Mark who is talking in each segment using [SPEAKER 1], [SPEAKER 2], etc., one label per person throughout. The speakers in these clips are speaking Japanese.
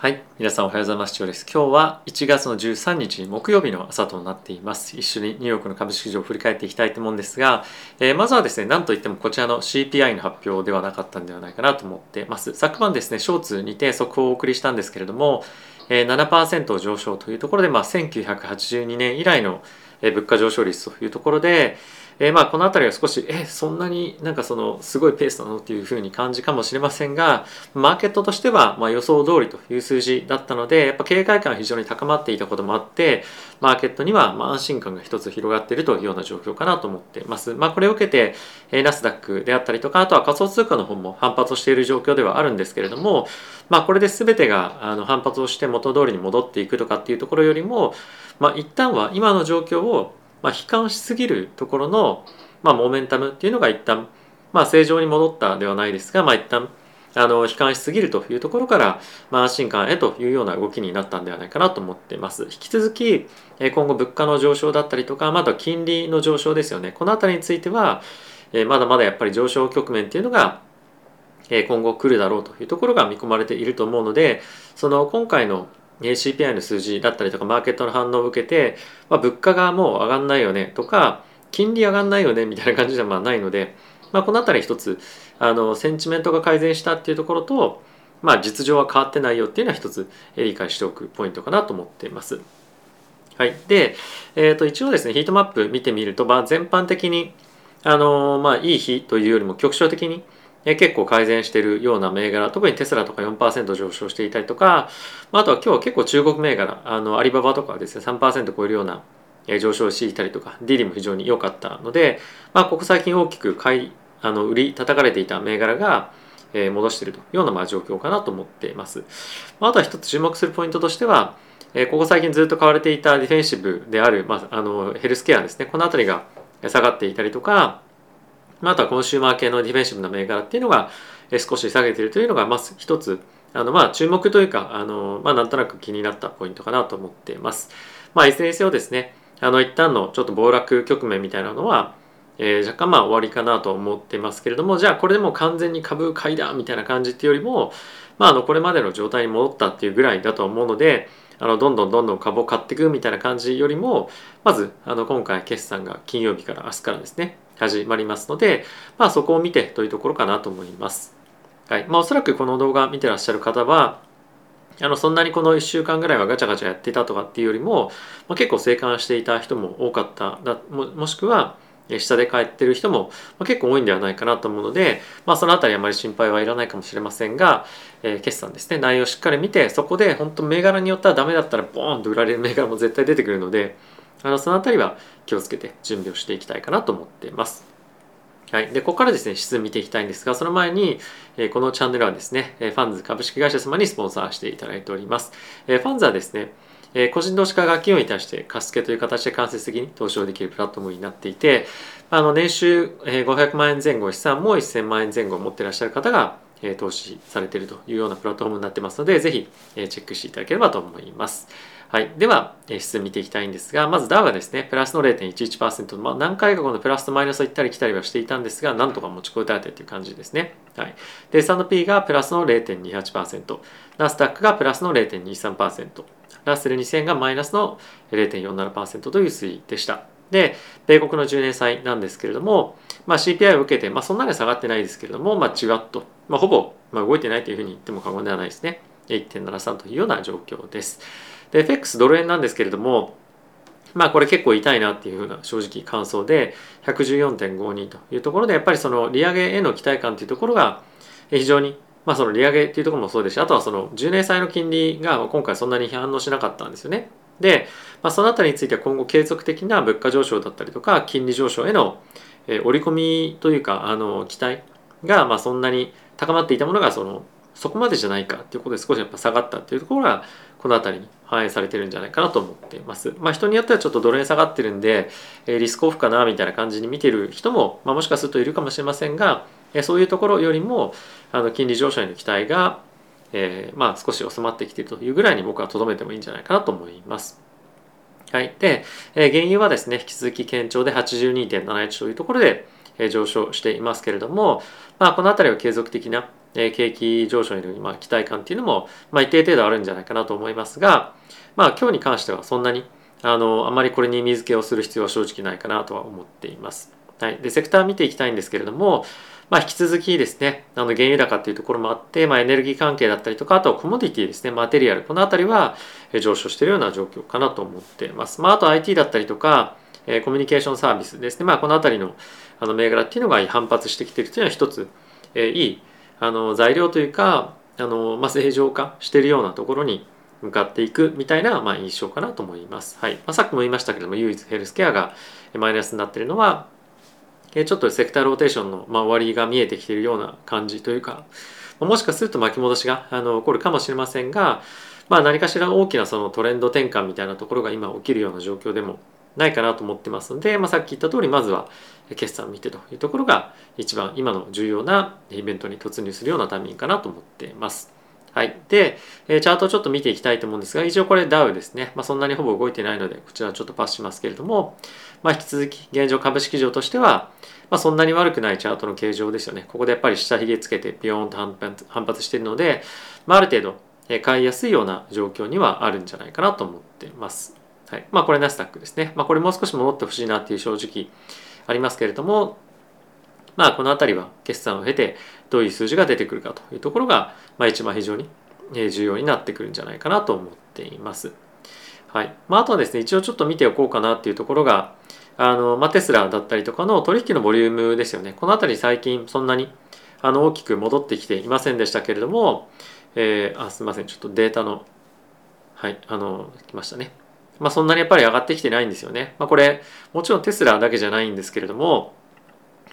[SPEAKER 1] はい。皆さんおはようございます。今日です。今日は1月の13日木曜日の朝となっています。一緒にニューヨークの株式市場を振り返っていきたいと思うんですが、えー、まずはですね、なんといってもこちらの CPI の発表ではなかったんではないかなと思ってます。昨晩ですね、ショーツにて速報をお送りしたんですけれども、えー、7%上昇というところで、まあ、1982年以来の物価上昇率というところで、えー、まあこの辺りは少しえそんなになんかそのすごいペースなのっていうふうに感じかもしれませんがマーケットとしてはま予想通りという数字だったのでやっぱ警戒感が非常に高まっていたこともあってマーケットにはま安心感が一つ広がっているというような状況かなと思っています。まあこれを受けてナスダックであったりとかあとは仮想通貨の方も反発をしている状況ではあるんですけれどもまあこれで全てがあの反発をして元通りに戻っていくとかっていうところよりもまあ一旦は今の状況をまあ悲観しすぎるところのまあ、モメンタムっていうのが一旦、まあ、正常に戻ったではないですが、まあ、一旦あの悲観しすぎるというところから、まあ、安心感へというような動きになったんではないかなと思っています。引き続き今後物価の上昇だったりとかまた金利の上昇ですよねこの辺りについてはまだまだやっぱり上昇局面っていうのが今後来るだろうというところが見込まれていると思うのでその今回の CPI の数字だったりとかマーケットの反応を受けて、まあ、物価がもう上がんないよねとか金利上がんないよねみたいな感じではまあないので、まあ、この辺り一つあのセンチメントが改善したっていうところと、まあ、実情は変わってないよっていうのは一つ理解しておくポイントかなと思っています。はい、で、えー、と一応ですねヒートマップ見てみると、まあ、全般的にあのまあ、いい日というよりも局所的に結構改善しているような銘柄特にテスラとか4%上昇していたりとかあとは今日は結構中国銘柄あのアリババとかはですね3%超えるような上昇していたりとか D リも非常に良かったので、まあ、ここ最近大きく買いあの売り叩かれていた銘柄が戻しているというようなまあ状況かなと思っています。あとは一つ注目するポイントとしてはここ最近ずっと買われていたディフェンシブである、まあ、あのヘルスケアですねこの辺りが下がっていたりとかまあとはコンシューマー系のディフェンシブな銘柄っていうのが少し下げているというのがまず一つあのまあ注目というかあの、まあ、なんとなく気になったポイントかなと思っています。まあ、いずれにせよですねあの一旦のちょっと暴落局面みたいなのは、えー、若干まあ終わりかなと思ってますけれどもじゃあこれでも完全に株買いだみたいな感じっていうよりも、まあ、あのこれまでの状態に戻ったっていうぐらいだと思うのであのどんどんどんどん株を買っていくみたいな感じよりもまずあの今回決算が金曜日から明日からですね始まりますので、まあ、そこを見てというところかなと思います。はい。まあ、おそらくこの動画見てらっしゃる方はあのそんなにこの1週間ぐらいはガチャガチャやっていたとかっていうよりも、まあ、結構生還していた人も多かった。ももしくは下で帰ってる人も結構多いんではないかなと思うので、まあ、その辺りあまり心配はいらないかもしれませんが、えー、決算ですね。内容をしっかり見てそこで本当銘柄によってはダメだったらボーンと売られる銘柄も絶対出てくるのであのその辺りは気をつけて準備をしていきたいかなと思っています。はい、でここからですね指数見ていきたいんですがその前に、え、このチャンネルはですねファンズ株式会社様にスポンサーしていただいております、え、ファンズはですねえ個人投資家が企業に対して貸付という形で間接的に投資をできるプラットフォームになっていてあの年収500万円前後資産も1000万円前後を持っていらっしゃる方が投資されているというようなプラットフォームになってますのでぜひチェックしていただければと思います。はい。では、指数見ていきたいんですが、まずダウがですね、プラスの0.11%、まあ、何回かこのプラスとマイナスを行ったり来たりはしていたんですが、なんとか持ちこたえてという感じですね。はい。で、S&P がプラスの0.28%、ナスダックがプラスの0.23%、ラッセル2000がマイナスの0.47%という推移でした。で、米国の10年債なんですけれども、まあ、CPI を受けて、まあ、そんなに下がってないですけれども、まあ、じわっと、まあ、ほぼ、まあ、動いてないというふうに言っても過言ではないですね。1.73というような状況です。で FX ドル円なんですけれどもまあこれ結構痛いなっていうふうな正直感想で114.52というところでやっぱりその利上げへの期待感というところが非常にまあその利上げっていうところもそうですしあとはその10年債の金利が今回そんなに反応しなかったんですよね。で、まあ、そのあたりについては今後継続的な物価上昇だったりとか金利上昇への織り込みというかあの期待がまあそんなに高まっていたものがそのそこまでじゃないかっていうことで少しやっぱ下がったっていうところがこの辺りに反映されてるんじゃないかなと思っています。まあ人によってはちょっとドル円下がってるんでえリスクオフかなみたいな感じに見てる人も、まあ、もしかするといるかもしれませんがえそういうところよりもあの金利上昇への期待が、えー、まあ少し収まってきているというぐらいに僕はとどめてもいいんじゃないかなと思います。はい。で、えー、原油はですね、引き続き堅調で82.71というところで、えー、上昇していますけれども、まあ、この辺りは継続的なえ景気上昇へのまあ期待感っていうのも、まあ、一定程度あるんじゃないかなと思いますが、まあ、今日に関してはそんなにあのあまりこれに水気をする必要は正直ないかなとは思っています。はい、でセクター見ていきたいんですけれども、まあ、引き続きですねあの原油高っていうところもあって、まあ、エネルギー関係だったりとかあとコモディティですねマテリアルこの辺りは上昇しているような状況かなと思っています。まあ、あと IT だったりとかコミュニケーションサービスですね、まあ、この辺りのあの銘柄っていうのが反発してきているというのは一つ、え、いいあの材料というかあの、まあ、正常化してるようなところに向かっていくみたいな、まあ、印象かなと思います。はいまあ、さっきも言いましたけども唯一ヘルスケアがマイナスになってるのはちょっとセクターローテーションの、まあ、終わりが見えてきているような感じというかもしかすると巻き戻しがあの起こるかもしれませんが、まあ、何かしら大きなそのトレンド転換みたいなところが今起きるような状況でもないかなと思ってますので、まあ、さっき言った通りまずは決算を見てというところが一番今の重要なイベントに突入するようなタイミングかなと思っています。はい。で、チャートをちょっと見ていきたいと思うんですが、一応これダウですね。まあ、そんなにほぼ動いてないので、こちらちょっとパスしますけれども、まあ、引き続き現状株式上としては、まあ、そんなに悪くないチャートの形状ですよね。ここでやっぱり下髭つけてビヨーンと反発しているので、まあ、ある程度買いやすいような状況にはあるんじゃないかなと思っています。はい。まあ、これナスダックですね。まあ、これもう少し戻ってほしいなっていう正直ありますけれども、まあ、この辺りは決算を経てどういう数字が出てくるかというところが、まあ、一番非常に重要になってくるんじゃないかなと思っています。はいまあ、あとはですね一応ちょっと見ておこうかなっていうところがあの、まあ、テスラだったりとかの取引のボリュームですよねこの辺り最近そんなにあの大きく戻ってきていませんでしたけれども、えー、あすいませんちょっとデータのはいあの来ましたねまあそんなにやっぱり上がってきてないんですよね、まあ、これもちろんテスラだけじゃないんですけれども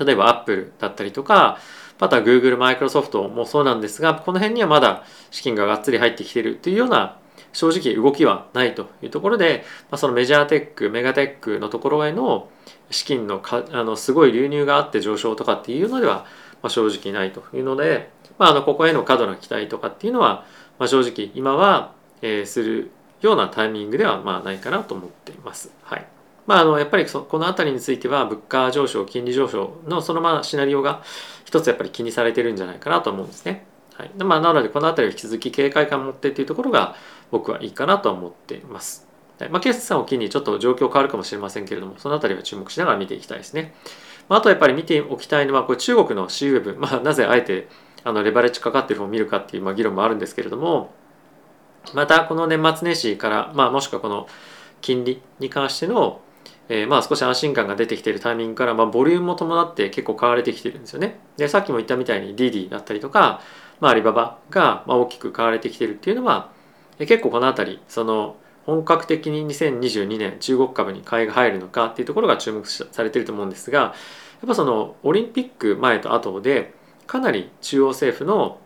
[SPEAKER 1] 例えばアップルだったりとかまた Google、Microsoft もそうなんですが、この辺にはまだ資金ががっつり入ってきてるというような正直動きはないというところで、まあ、そのメジャーテック、メガテックのところへの資金のかあのすごい流入があって上昇とかっていうのでは、まあ、正直ないというので、まあ、あのここへの過度な期待とかっていうのは、まあ、正直今は、えー、するようなタイミングではまあないかなと思っています。はいまあ、あのやっぱりそこの辺りについては物価上昇金利上昇のそのままシナリオが一つやっぱり気にされてるんじゃないかなと思うんですね。はいまあ、なのでこの辺りを引き続き警戒感を持ってっていうところが僕はいいかなと思っています。はいまあ、決算を機にちょっと状況変わるかもしれませんけれどもその辺りは注目しながら見ていきたいですね。まあ、あとやっぱり見ておきたいのはこれ中国の C ウェブ、まあ、なぜあえてあのレバレッジかかってる方を見るかっていうまあ議論もあるんですけれどもまたこの年末年始から、まあ、もしくはこの金利に関してのえー、まあ少し安心感が出てきているタイミングから、まあ、ボリュームも伴って結構買われてきてるんですよね。でさっきも言ったみたいに DD だったりとか、まあ、アリババが大きく買われてきてるっていうのは、結構この辺りその本格的に2022年中国株に買いが入るのかっていうところが注目されてると思うんですがやっぱそのオリンピック前と後でかなり中央政府の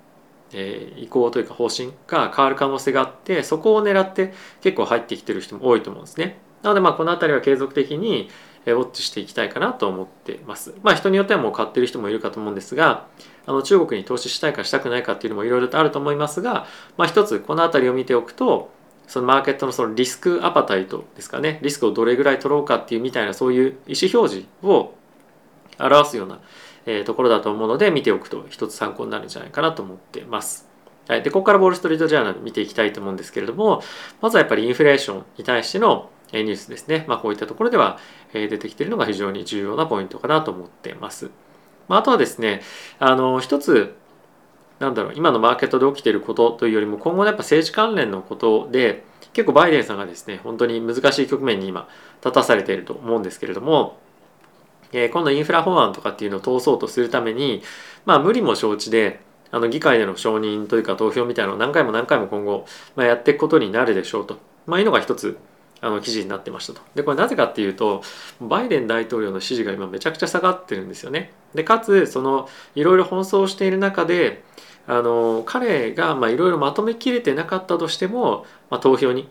[SPEAKER 1] えー、意向というか方針が変わる可能性があってそこを狙って結構入ってきてる人も多いと思うんですね。なのでまあこの辺りは継続的にウォッチしていきたいかなと思ってます。まあ人によってはもう買ってる人もいるかと思うんですが、あの中国に投資したいかしたくないかっていうのもいろいろとあると思いますが、まあ一つこの辺りを見ておくと、そのマーケットのそのリスクアパタイトですかね、リスクをどれぐらい取ろうかっていうみたいなそういう意思表示を表すような、えところだと思うので見ておくと一つ参考になるんじゃないかなと思ってます。はい、でここからウォール・ストリート・ジャーナル見ていきたいと思うんですけれどもまずはやっぱりインフレーションに対してのニュースですね、まあ、こういったところでは出てきているのが非常に重要なポイントかなと思ってます。まあ、あとはですねあの一つなんだろう今のマーケットで起きていることというよりも今後のやっぱ政治関連のことで結構バイデンさんがですね本当に難しい局面に今立たされていると思うんですけれども、え、今度インフラ法案とかっていうのを通そうとするためにまあ無理も承知であの議会での承認というか投票みたいなのを何回も何回も今後、まあ、やっていくことになるでしょうと、まあ、いうのが一つあの記事になってましたと。でこれなぜかっていうとバイデン大統領の支持が今めちゃくちゃ下がってるんですよね。でかつそのいろいろ奔走している中であの彼がいろいろまとめきれてなかったとしても、まあ、投票に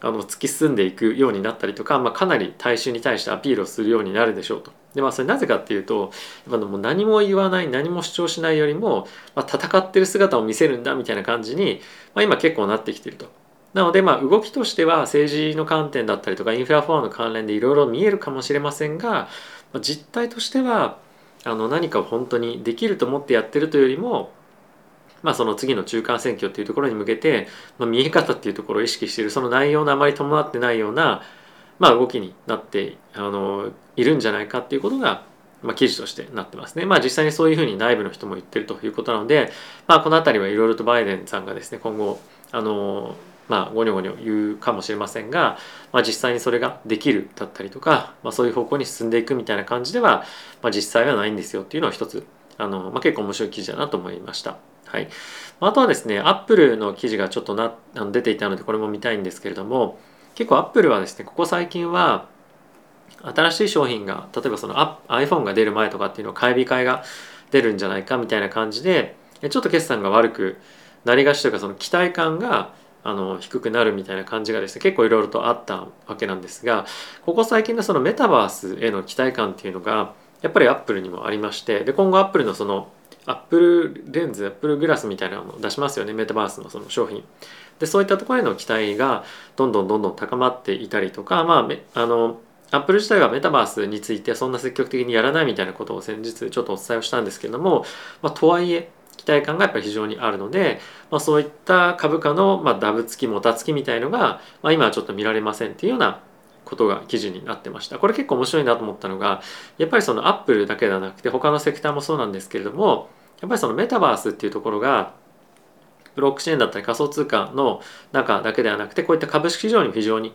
[SPEAKER 1] あの突き進んでいくようになったりとか、まあ、かなり大衆に対してアピールをするようになるでしょうと。でまあそれなぜかっていうとやっぱもう何も言わない何も主張しないよりも、まあ、戦ってる姿を見せるんだみたいな感じに、まあ、今結構なってきてると。なのでまあ動きとしては政治の観点だったりとかインフラフォアの関連でいろいろ見えるかもしれませんがまあ実態としてはあの何かを本当にできると思ってやってるというよりもまあ、その次の中間選挙っていうところに向けて、まあ、見え方っていうところを意識しているその内容のあまり伴ってないような、まあ、動きになってあのいるんじゃないかっていうことが、まあ、記事としてなってますね。まあ、実際にそういうふうに内部の人も言ってるということなので、まあ、この辺りはいろいろとバイデンさんがですね今後あのまあ、ゴニョゴニョ言うかもしれませんが、まあ、実際にそれができるだったりとか、まあ、そういう方向に進んでいくみたいな感じでは、まあ、実際はないんですよっていうのは一つあの、まあ、結構面白い記事だなと思いました。はい、あとはですねアップルの記事がちょっとなあの出ていたのでこれも見たいんですけれども結構アップルはですねここ最近は新しい商品が例えばその iPhone が出る前とかっていうのを買い控えが出るんじゃないかみたいな感じでちょっと決算が悪くなりがちというかその期待感があの低くなるみたいな感じがですね結構いろいろとあったわけなんですがここ最近のそのメタバースへの期待感っていうのがやっぱりアップルにもありましてで今後アップルのそのアップルレンズアップルグラスみたいなのを出しますよねメタバースのその商品。でそういったところへの期待がどんどんどんどん高まっていたりとかまああのアップル自体はメタバースについてそんな積極的にやらないみたいなことを先日ちょっとお伝えをしたんですけれども、まあ、とはいえ期待感がやっぱり非常にあるので、まあ、そういった株価の、まあ、ダブつきもたつきみたいのが、まあ、今はちょっと見られませんっていうようなことが記事になってました。これ結構面白いなと思ったのがやっぱりそのアップルだけではなくて他のセクターもそうなんですけれどもやっぱりそのメタバースっていうところがブロックチェーンだったり仮想通貨の中だけではなくてこういった株式市場に非常に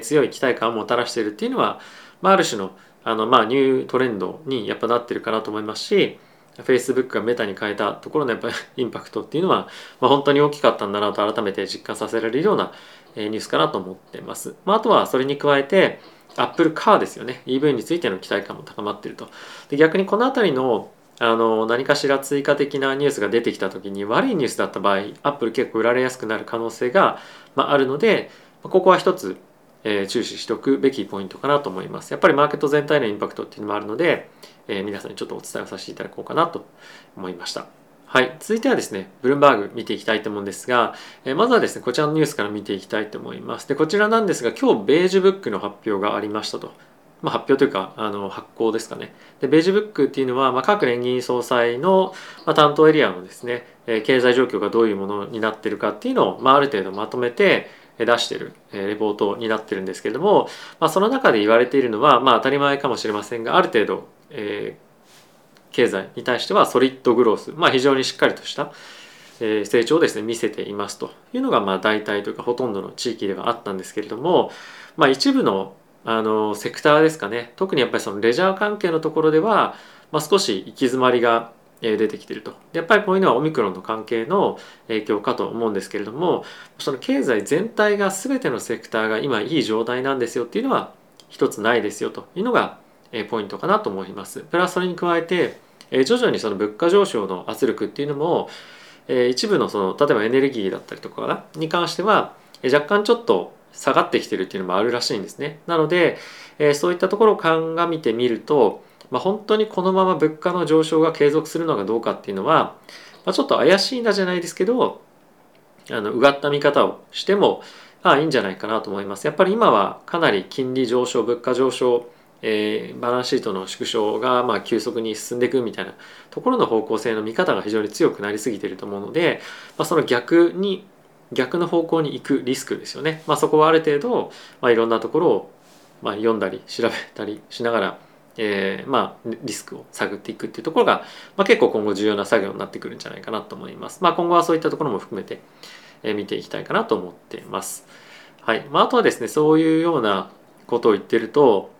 [SPEAKER 1] 強い期待感をもたらしているっていうのは、まあ、ある種のあの、まあ、ニュートレンドにやっぱなってるかなと思いますし Facebook がメタに変えたところのやっぱり インパクトっていうのは、まあ、本当に大きかったんだなと改めて実感させられるようなニュースかなと思ってます。まあ、あとはそれに加えて Apple Car ですよね EV についての期待感も高まっているとで逆にこの辺りのあの何かしら追加的なニュースが出てきた時に悪いニュースだった場合アップル結構売られやすくなる可能性が、まあ、るのでここは一つ、えー、注視しておくべきポイントかなと思いますやっぱりマーケット全体のインパクトっていうのもあるので、えー、皆さんにちょっとお伝えをさせていただこうかなと思いましたはい。続いてはですね、ブルームバーグ見ていきたいと思うんですが、え、まずはですね、こちらのニュースから見ていきたいと思います。で、こちらなんですが、今日、ベージュブックの発表がありましたと。まあ、発表というかあの発行ですかね。でベージュブックっていうのは、まあ、各連銀総裁の、まあ、担当エリアのですね、えー、経済状況がどういうものになってるかっていうのを、まあ、ある程度まとめて出してる、え、レポートになってるんですけれども、まあ、その中で言われているのは、まあ、当たり前かもしれませんがある程度、えー、経済に対してはソリッドグロース、まあ、非常にしっかりとした成長をですね見せていますというのがまあ大体というかほとんどの地域ではあったんですけれども、まあ、一部のあのセクターですかね。特にやっぱりそのレジャー関係のところでは、まあ、少し行き詰まりが出てきていると。やっぱりこういうのはオミクロンの関係の影響かと思うんですけれどもその経済全体が全てのセクターが今いい状態なんですよっていうのは一つないですよと。いうのがポイントかなと思います。プラスそれに加えて徐々にその物価上昇の圧力っていうのも一部のその例えばエネルギーだったりとかに関しては若干ちょっと下がってきてるっていうのもあるらしいんですね。なので、えー、そういったところを鑑みてみると、まあ、本当にこのまま物価の上昇が継続するのかどうかっていうのは、まあ、ちょっと怪しいなじゃないですけどあのうがった見方をしてもああいいんじゃないかなと思います。やっぱり今はかなり金利上昇物価上昇えー、バランスシートの縮小がまあ急速に進んでいくみたいなところの方向性の見方が非常に強くなりすぎていると思うので、まあ、その逆に逆の方向に行くリスクですよね。まあ、そこはある程度、まあ、いろんなところを、まあ、読んだり調べたりしながら、えー、まあリスクを探っていくっていうところが、まあ、結構今後重要な作業になってくるんじゃないかなと思います。まあ、今後はそういったところも含めて、えー、見ていきたいかなと思っています。はい。まあ、あとはですね、そういうようなことを言ってると、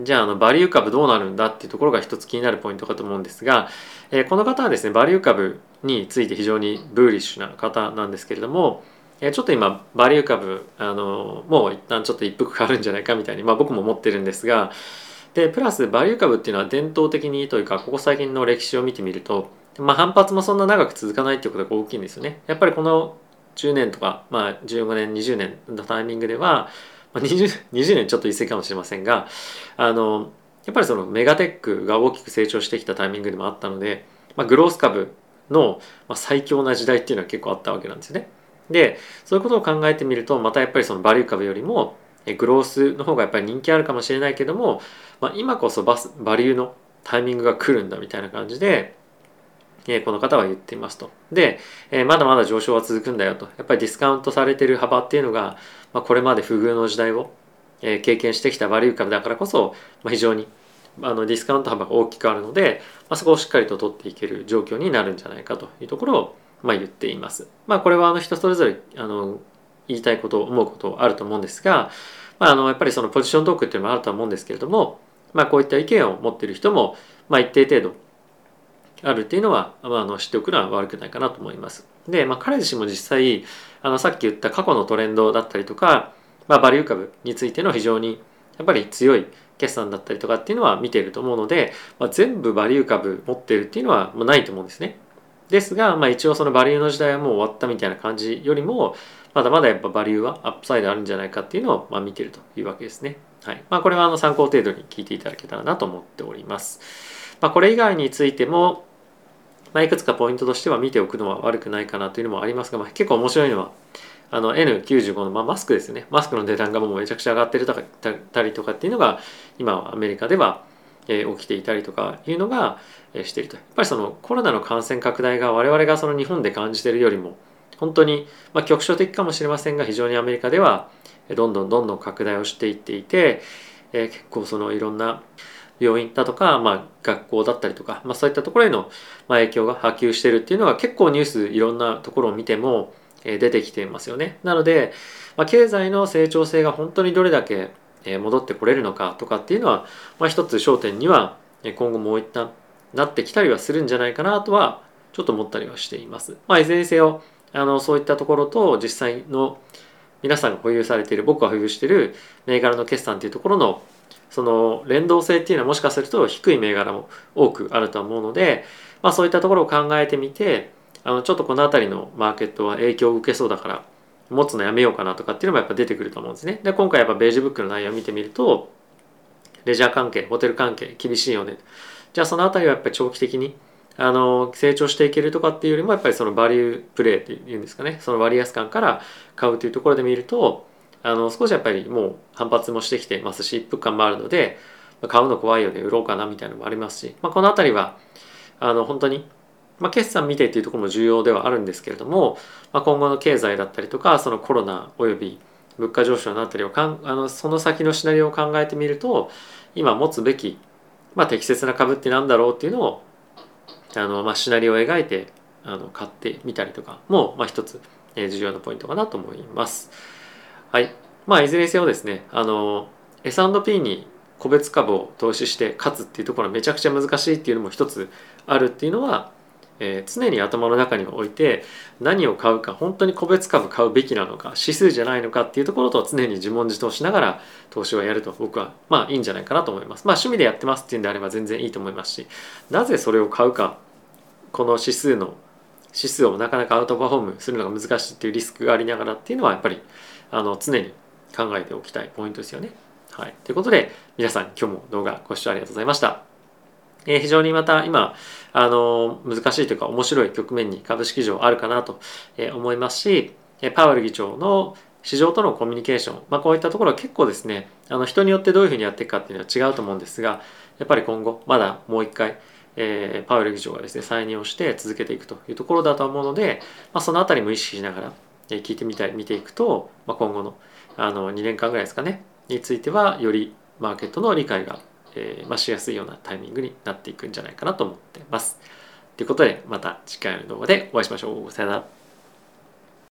[SPEAKER 1] じゃああのバリュー株どうなるんだっていうところが一つ気になるポイントかと思うんですが、えー、この方はですねバリュー株について非常にブーリッシュな方なんですけれども、えー、ちょっと今バリュー株あのもう一旦ちょっと一服変わるんじゃないかみたいに、まあ、僕も思ってるんですがでプラスバリュー株っていうのは伝統的にというかここ最近の歴史を見てみると、まあ、反発もそんな長く続かないっていうことが大きいんですよね。やっぱりこの10年とか、まあ、15年20年のタイミングではまあ、20, 20年ちょっと言い過ぎかもしれませんがあのやっぱりそのメガテックが大きく成長してきたタイミングでもあったので、まあ、グロース株の最強な時代っていうのは結構あったわけなんですね。でそういうことを考えてみるとまたやっぱりそのバリュー株よりもグロースの方がやっぱり人気あるかもしれないけども、まあ、今こそバスバリューのタイミングが来るんだみたいな感じでえこの方は言っていますと。で、えまだまだ上昇は続くんだよと。やっぱりディスカウントされている幅っていうのが、まあ、これまで不遇の時代を、え経験してきたバリュー株だからこそ、まあ、非常にあのディスカウント幅が大きくあるので、まあ、そこをしっかりと取っていける状況になるんじゃないかというところを、まあ、言っています。まあ、これはあの人それぞれあの言いたいこと思うことあると思うんですが、まあ、あのやっぱりそのポジショントークっていうのもあると思うんですけれども、まあ、こういった意見を持っている人も、まあ、一定程度あるっていうのは、まあ、あの知っておくのは悪くないかなと思います。で、まあ、彼自身も実際あのさっき言った過去のトレンドだったりとか、まあ、バリュー株についての非常にやっぱり強い決算だったりとかっていうのは見ていると思うので、まあ、全部バリュー株持ってるっていうのはもうないと思うんですね。ですが、まあ、一応そのバリューの時代はもう終わったみたいな感じよりもまだまだやっぱバリューはアップサイドあるんじゃないかっていうのをまあ見てるというわけですね。はいまあ、これはあの参考程度に聞いていただけたらなと思っております。まあ、これ以外についても、まあ、いくつかポイントとしては見ておくのは悪くないかなというのもありますが、まあ、結構面白いのはあの N95 の、まあ、マスクですね。マスクの値段がもうめちゃくちゃ上がってるたりとかっていうのが今アメリカでは、え、起きていたりとかいうのが、え、していると。やっぱりそのコロナの感染拡大が我々がその日本で感じてるよりも本当に、まあ、局所的かもしれませんが非常にアメリカではどんどんどんどん拡大をしていっていて、えー、結構そのいろんな病院だとか、まあ、学校だったりとか、まあ、そういったところへの影響が波及しているっていうのは結構ニュースいろんなところを見ても出てきていますよね。なので、まあ、経済の成長性が本当にどれだけ戻ってこれるのかとかっていうのは、まあ、一つ焦点には今後もう一旦なってきたりはするんじゃないかなとはちょっと思ったりはしています。まあ、いずれにせよあのそういったところと実際の皆さんが保有されている僕が保有している銘柄の決算っていうところのその連動性っていうのはもしかすると低い銘柄も多くあると思うので、まあ、そういったところを考えてみてあのちょっとこの辺りのマーケットは影響を受けそうだから持つのやめようかなとかっていうのもやっぱ出てくると思うんですね。で今回やっぱベージュブックの内容を見てみるとレジャー関係ホテル関係厳しいよねじゃあその辺りはやっぱり長期的にあの成長していけるとかっていうよりもやっぱりそのバリュープレーっていうんですかねその割安感から買うというところで見るとあの少しやっぱりもう反発もしてきてますし一服感もあるので買うの怖いよね売ろうかなみたいなのもありますし、まあ、この辺りはあの本当に、まあ、決算見てっていうところも重要ではあるんですけれども、まあ、今後の経済だったりとかそのコロナおよび物価上昇のあたりをかんあのその先のシナリオを考えてみると今持つべき、まあ、適切な株って何だろうっていうのをあの、まあ、シナリオを描いてあの買ってみたりとかも、まあ、一つ、重要なポイントかなと思います。はい。まあ、いずれにせよですね、あの、S&P に個別株を投資して勝つっていうところはめちゃくちゃ難しいっていうのも一つあるっていうのは、えー、常に頭の中に置いて何を買うか本当に個別株買うべきなのか指数じゃないのかっていうところと常に自問自答しながら投資をやると僕はまあいいんじゃないかなと思います。まあ趣味でやってますっていうんであれば全然いいと思いますしなぜそれを買うかこの指数の指数をなかなかアウトパフォームするのが難しいっていうリスクがありながらっていうのはやっぱりあの常に考えておきたいポイントですよね。はい、ということで皆さん今日も動画ご視聴ありがとうございました。えー、非常にまた今あの難しいというか面白い局面に株式市場あるかなと思いますしパウエル議長の市場とのコミュニケーション、まあ、こういったところは結構ですねあの人によってどういうふうにやっていくかっていうのは違うと思うんですがやっぱり今後まだもう一回えー、パウエル議長がですね再任をして続けていくというところだと思うので、まあ、その辺りも意識しながら、聞いてみたい見ていくと、まあ、今後のあの2年間ぐらいですかねについてはよりマーケットの理解が、えーまあ、しやすいようなタイミングになっていくんじゃないかなと思ってます。ということでまた次回の動画でお会いしましょう。さよなら。